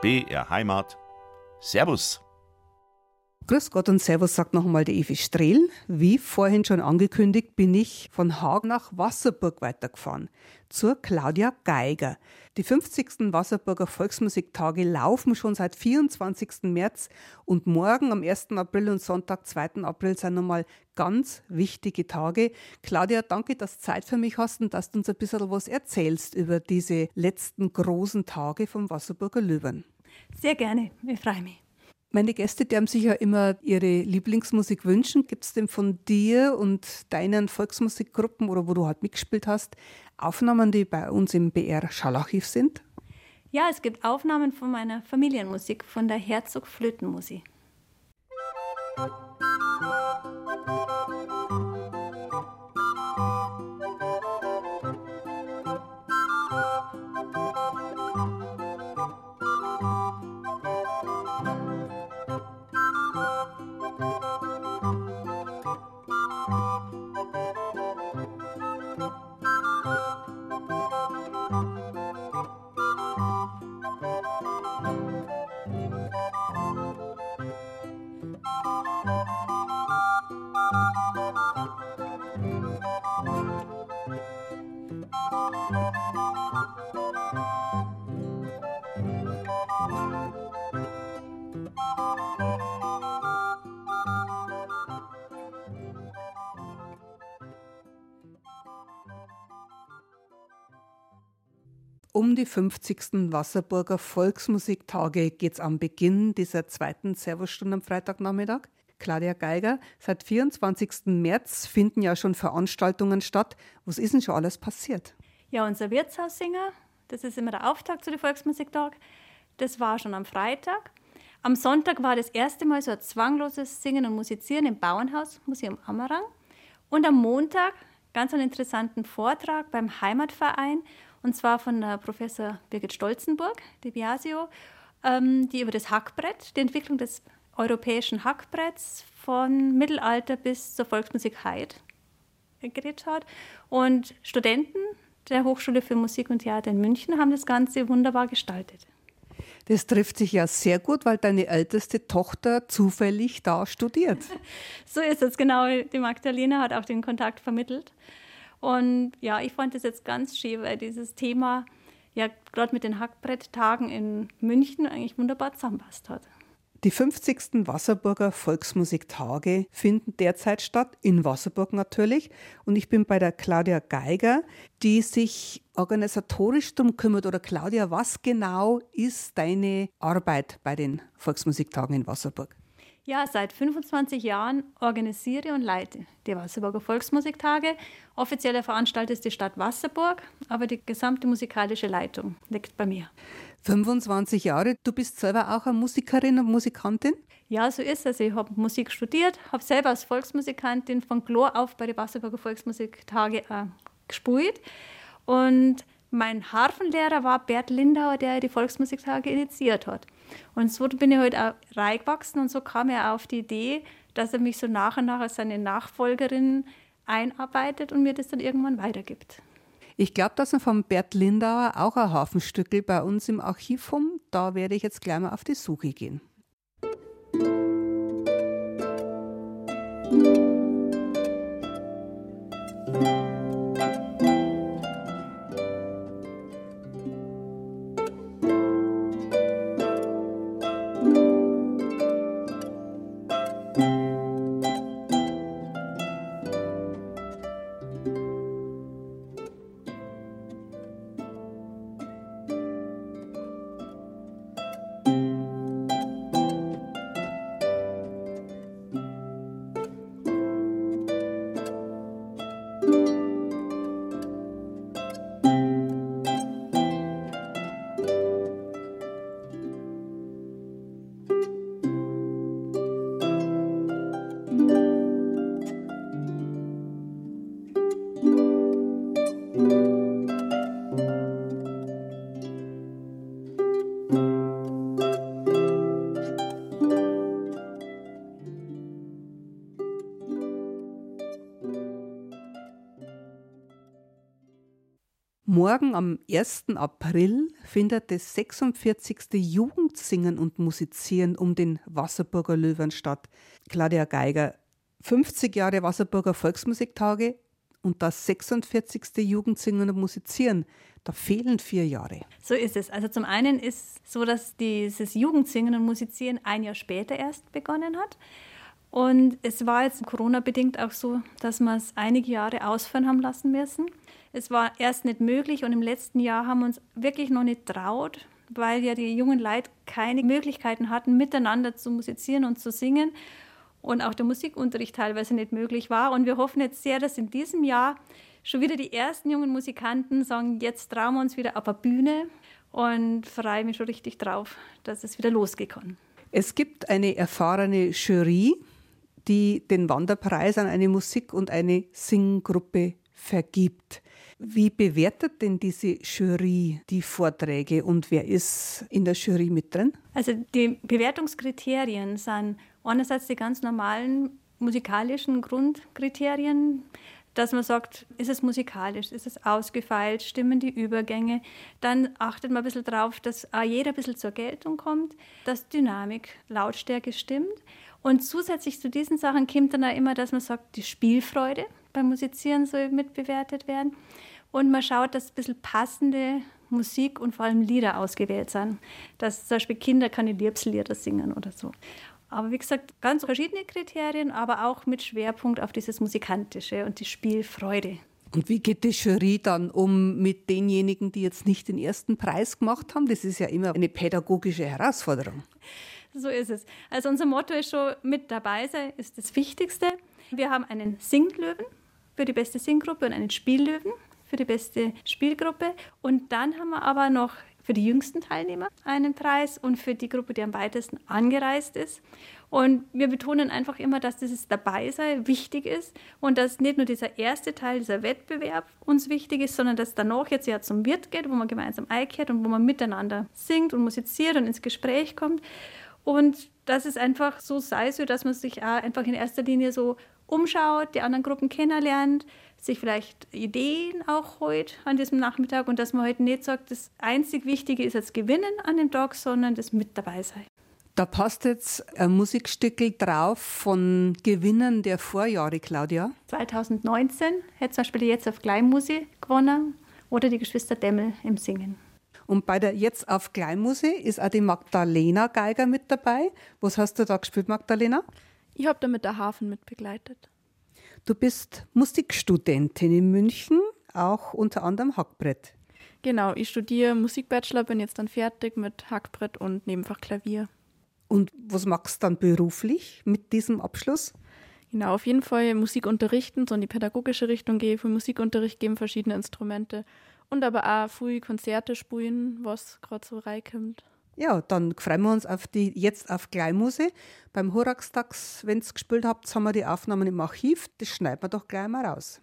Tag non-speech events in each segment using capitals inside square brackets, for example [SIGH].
BR Heimat. Servus. Grüß Gott und Servus, sagt nochmal der Evi Strehl. Wie vorhin schon angekündigt, bin ich von Haag nach Wasserburg weitergefahren. Zur Claudia Geiger. Die 50. Wasserburger Volksmusiktage laufen schon seit 24. März und morgen am 1. April und Sonntag, 2. April sind nochmal ganz wichtige Tage. Claudia, danke, dass du Zeit für mich hast und dass du uns ein bisschen was erzählst über diese letzten großen Tage vom Wasserburger Löwen. Sehr gerne, ich freue mich. Meine Gäste, die haben sich ja immer ihre Lieblingsmusik wünschen. Gibt es denn von dir und deinen Volksmusikgruppen oder wo du halt mitgespielt hast, Aufnahmen, die bei uns im BR Schallarchiv sind? Ja, es gibt Aufnahmen von meiner Familienmusik, von der Herzog Flötenmusik. Um die 50. Wasserburger Volksmusiktage geht es am Beginn dieser zweiten Servusstunde am Freitagnachmittag. Claudia Geiger, seit 24. März finden ja schon Veranstaltungen statt. Was ist denn schon alles passiert? Ja, unser Wirtshaussinger, das ist immer der Auftakt zu den Volksmusiktag, das war schon am Freitag. Am Sonntag war das erste Mal so ein zwangloses Singen und Musizieren im Bauernhaus, Museum Ammerang. Und am Montag ganz einen interessanten Vortrag beim Heimatverein und zwar von der Professor Birgit Stolzenburg, die Biasio, ähm, die über das Hackbrett, die Entwicklung des europäischen Hackbretts von Mittelalter bis zur Volksmusik Heid geredet hat. Und Studenten der Hochschule für Musik und Theater in München haben das Ganze wunderbar gestaltet. Das trifft sich ja sehr gut, weil deine älteste Tochter zufällig da studiert. [LAUGHS] so ist es, genau. Die Magdalena hat auch den Kontakt vermittelt. Und ja, ich fand das jetzt ganz schön, weil dieses Thema ja gerade mit den Hackbretttagen in München eigentlich wunderbar zusammenpasst hat. Die 50. Wasserburger Volksmusiktage finden derzeit statt, in Wasserburg natürlich. Und ich bin bei der Claudia Geiger, die sich organisatorisch darum kümmert. Oder Claudia, was genau ist deine Arbeit bei den Volksmusiktagen in Wasserburg? Ja, seit 25 Jahren organisiere und leite die Wasserburger Volksmusiktage. Offizieller Veranstalter ist die Stadt Wasserburg, aber die gesamte musikalische Leitung liegt bei mir. 25 Jahre, du bist selber auch eine Musikerin und Musikantin? Ja, so ist es. Ich habe Musik studiert, habe selber als Volksmusikantin von Chlor auf bei den Wasserburger Volksmusiktage äh, gespielt und mein Harfenlehrer war Bert Lindauer, der die Volksmusiktage initiiert hat. Und so bin ich halt auch reingewachsen und so kam er auf die Idee, dass er mich so nach und nach als seine Nachfolgerin einarbeitet und mir das dann irgendwann weitergibt. Ich glaube, dass wir von Bert Lindauer auch ein Hafenstückel bei uns im Archiv haben. Da werde ich jetzt gleich mal auf die Suche gehen. Morgen am 1. April findet das 46. Jugendsingen und Musizieren um den Wasserburger Löwen statt. Claudia Geiger, 50 Jahre Wasserburger Volksmusiktage und das 46. Jugendsingen und Musizieren. Da fehlen vier Jahre. So ist es. Also zum einen ist so, dass dieses Jugendsingen und Musizieren ein Jahr später erst begonnen hat. Und es war jetzt Corona-bedingt auch so, dass wir es einige Jahre ausführen haben lassen müssen. Es war erst nicht möglich und im letzten Jahr haben wir uns wirklich noch nicht traut, weil ja die jungen Leute keine Möglichkeiten hatten, miteinander zu musizieren und zu singen und auch der Musikunterricht teilweise nicht möglich war. Und wir hoffen jetzt sehr, dass in diesem Jahr schon wieder die ersten jungen Musikanten sagen, jetzt trauen wir uns wieder auf der Bühne und freue mich schon richtig drauf, dass es wieder losgehen kann. Es gibt eine erfahrene Jury, die den Wanderpreis an eine Musik- und eine Singgruppe vergibt. Wie bewertet denn diese Jury die Vorträge und wer ist in der Jury mit drin? Also die Bewertungskriterien sind einerseits die ganz normalen musikalischen Grundkriterien, dass man sagt, ist es musikalisch, ist es ausgefeilt, stimmen die Übergänge. Dann achtet man ein bisschen darauf, dass jeder ein bisschen zur Geltung kommt, dass Dynamik, Lautstärke stimmt. Und zusätzlich zu diesen Sachen kommt dann auch immer, dass man sagt, die Spielfreude beim Musizieren soll mitbewertet werden. Und man schaut, dass ein bisschen passende Musik und vor allem Lieder ausgewählt sind. Dass zum Beispiel Kinder keine Liebeslieder singen oder so. Aber wie gesagt, ganz verschiedene Kriterien, aber auch mit Schwerpunkt auf dieses Musikantische und die Spielfreude. Und wie geht die Jury dann um mit denjenigen, die jetzt nicht den ersten Preis gemacht haben? Das ist ja immer eine pädagogische Herausforderung. So ist es. Also unser Motto ist schon, mit dabei sein ist das Wichtigste. Wir haben einen Singlöwen für die beste Singgruppe und einen Spiellöwen für die beste Spielgruppe. Und dann haben wir aber noch für die jüngsten Teilnehmer einen Preis und für die Gruppe, die am weitesten angereist ist. Und wir betonen einfach immer, dass dieses Dabeisein wichtig ist und dass nicht nur dieser erste Teil, dieser Wettbewerb uns wichtig ist, sondern dass danach jetzt ja zum Wirt geht, wo man gemeinsam einkehrt und wo man miteinander singt und musiziert und ins Gespräch kommt. Und dass es einfach so sei, so dass man sich auch einfach in erster Linie so umschaut, die anderen Gruppen kennenlernt, sich vielleicht Ideen auch heute an diesem Nachmittag und dass man heute nicht sagt, das einzig Wichtige ist jetzt Gewinnen an dem Tag, sondern das mit dabei sein. Da passt jetzt ein Musikstückel drauf von Gewinnen der Vorjahre, Claudia. 2019 hätte zum Beispiel jetzt auf Kleinmusik gewonnen oder die Geschwister Demmel im Singen. Und bei der Jetzt auf Kleinmusik ist auch die Magdalena Geiger mit dabei. Was hast du da gespielt, Magdalena? Ich habe da mit der Hafen mitbegleitet. Du bist Musikstudentin in München, auch unter anderem Hackbrett. Genau, ich studiere Musikbachelor, bin jetzt dann fertig mit Hackbrett und Nebenfach Klavier. Und was machst du dann beruflich mit diesem Abschluss? Genau, auf jeden Fall Musik unterrichten, so in die pädagogische Richtung gehe, für Musikunterricht geben verschiedene Instrumente und aber auch früh Konzerte spielen, was gerade so reinkommt. Ja, dann freuen wir uns auf die jetzt auf Kleinmuse. Beim Horaxtax, wenn ihr gespielt habt, haben wir die Aufnahmen im Archiv. Das schneiden wir doch gleich mal raus.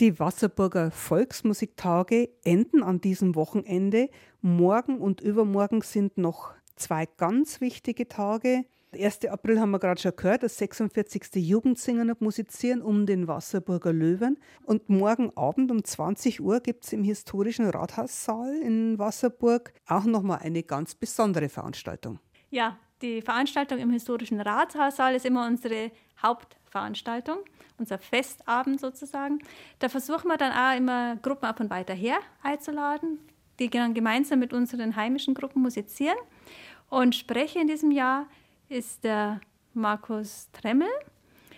Die Wasserburger Volksmusiktage enden an diesem Wochenende. Morgen und übermorgen sind noch zwei ganz wichtige Tage. 1. April haben wir gerade schon gehört, das 46. Jugendsingen und Musizieren um den Wasserburger Löwen. Und morgen Abend um 20 Uhr gibt es im historischen Rathaussaal in Wasserburg auch nochmal eine ganz besondere Veranstaltung. Ja, die Veranstaltung im historischen Rathaussaal ist immer unsere Hauptveranstaltung, unser Festabend sozusagen. Da versuchen wir dann auch immer Gruppen ab und weiter her einzuladen, die dann gemeinsam mit unseren heimischen Gruppen musizieren. Und Sprecher in diesem Jahr ist der Markus Tremmel,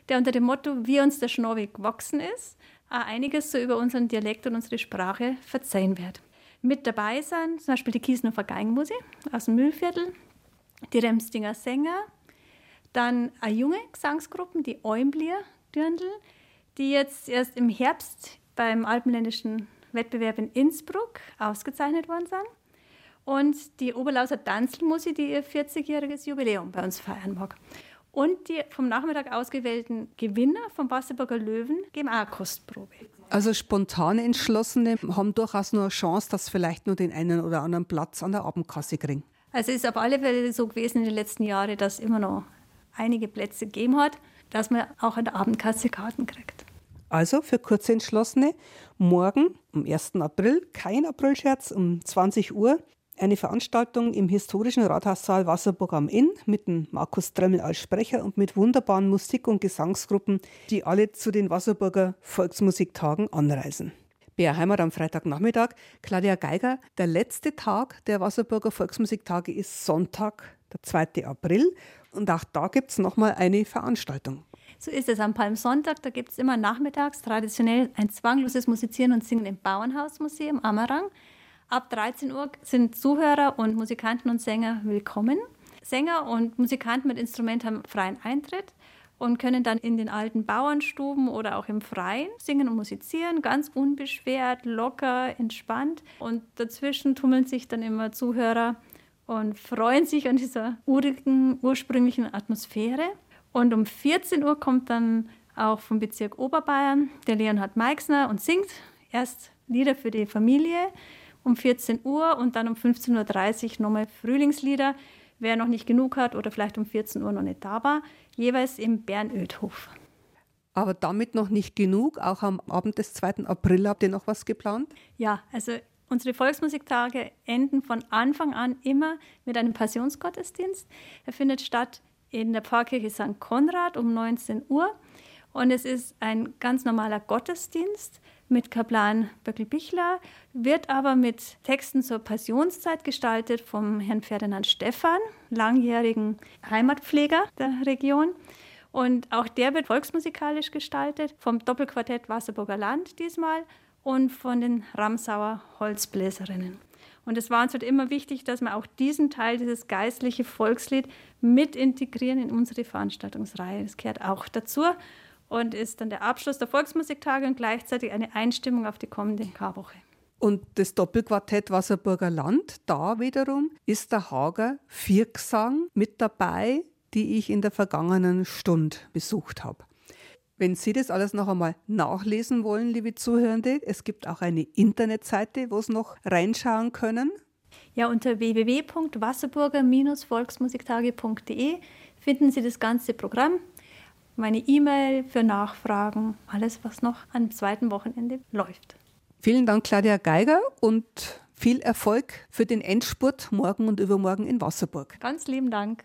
der unter dem Motto Wie uns der Schnorweg gewachsen ist, einiges so über unseren Dialekt und unsere Sprache verzeihen wird. Mit dabei sind zum Beispiel die Kiesnofer Geigenmusik aus dem Müllviertel, die Remstinger Sänger, dann eine junge Gesangsgruppe, die Eumblier Dürndl, die jetzt erst im Herbst beim alpenländischen Wettbewerb in Innsbruck ausgezeichnet worden sind. Und die Oberlauser Tanzelmusik, die ihr 40-jähriges Jubiläum bei uns feiern mag. Und die vom Nachmittag ausgewählten Gewinner vom Wasserburger Löwen geben auch eine Kostprobe. Also spontan Entschlossene haben durchaus nur eine Chance, dass vielleicht nur den einen oder anderen Platz an der Abendkasse kriegen. Also es ist auf alle Fälle so gewesen in den letzten Jahren, dass es immer noch einige Plätze gegeben hat, dass man auch an der Abendkasse Karten kriegt. Also für Kurzentschlossene, morgen am 1. April, kein Aprilscherz, um 20 Uhr, eine Veranstaltung im historischen Rathaussaal Wasserburg am Inn mit dem Markus Dremmel als Sprecher und mit wunderbaren Musik- und Gesangsgruppen, die alle zu den Wasserburger Volksmusiktagen anreisen. Bär Heimat am Freitagnachmittag. Claudia Geiger, der letzte Tag der Wasserburger Volksmusiktage ist Sonntag, der 2. April. Und auch da gibt es nochmal eine Veranstaltung. So ist es am Palmsonntag. Da gibt es immer nachmittags traditionell ein zwangloses Musizieren und Singen im Bauernhausmuseum Ammerang. Ab 13 Uhr sind Zuhörer und Musikanten und Sänger willkommen. Sänger und Musikanten mit Instrument haben freien Eintritt und können dann in den alten Bauernstuben oder auch im Freien singen und musizieren, ganz unbeschwert, locker, entspannt. Und dazwischen tummeln sich dann immer Zuhörer und freuen sich an dieser urigen, ursprünglichen Atmosphäre. Und um 14 Uhr kommt dann auch vom Bezirk Oberbayern der Leonhard Meixner und singt erst Lieder für die Familie um 14 Uhr und dann um 15.30 Uhr nochmal Frühlingslieder wer noch nicht genug hat oder vielleicht um 14 Uhr noch nicht da war, jeweils im Bernödhof. Aber damit noch nicht genug. Auch am Abend des 2. April habt ihr noch was geplant? Ja, also unsere Volksmusiktage enden von Anfang an immer mit einem Passionsgottesdienst. Er findet statt in der Pfarrkirche St. Konrad um 19 Uhr. Und es ist ein ganz normaler Gottesdienst mit Kaplan Böckel-Bichler, wird aber mit Texten zur Passionszeit gestaltet vom Herrn Ferdinand Stephan, langjährigen Heimatpfleger der Region. Und auch der wird volksmusikalisch gestaltet, vom Doppelquartett Wasserburger Land diesmal und von den Ramsauer Holzbläserinnen. Und es war uns halt immer wichtig, dass wir auch diesen Teil, dieses geistliche Volkslied, mit integrieren in unsere Veranstaltungsreihe. Das gehört auch dazu und ist dann der Abschluss der Volksmusiktage und gleichzeitig eine Einstimmung auf die kommende Karwoche. Und das Doppelquartett Wasserburger Land, da wiederum ist der Hager Viergesang mit dabei, die ich in der vergangenen Stunde besucht habe. Wenn Sie das alles noch einmal nachlesen wollen, liebe Zuhörende, es gibt auch eine Internetseite, wo Sie noch reinschauen können. Ja, unter www.wasserburger-volksmusiktage.de finden Sie das ganze Programm meine E-Mail für Nachfragen, alles, was noch am zweiten Wochenende läuft. Vielen Dank, Claudia Geiger, und viel Erfolg für den Endspurt morgen und übermorgen in Wasserburg. Ganz lieben Dank.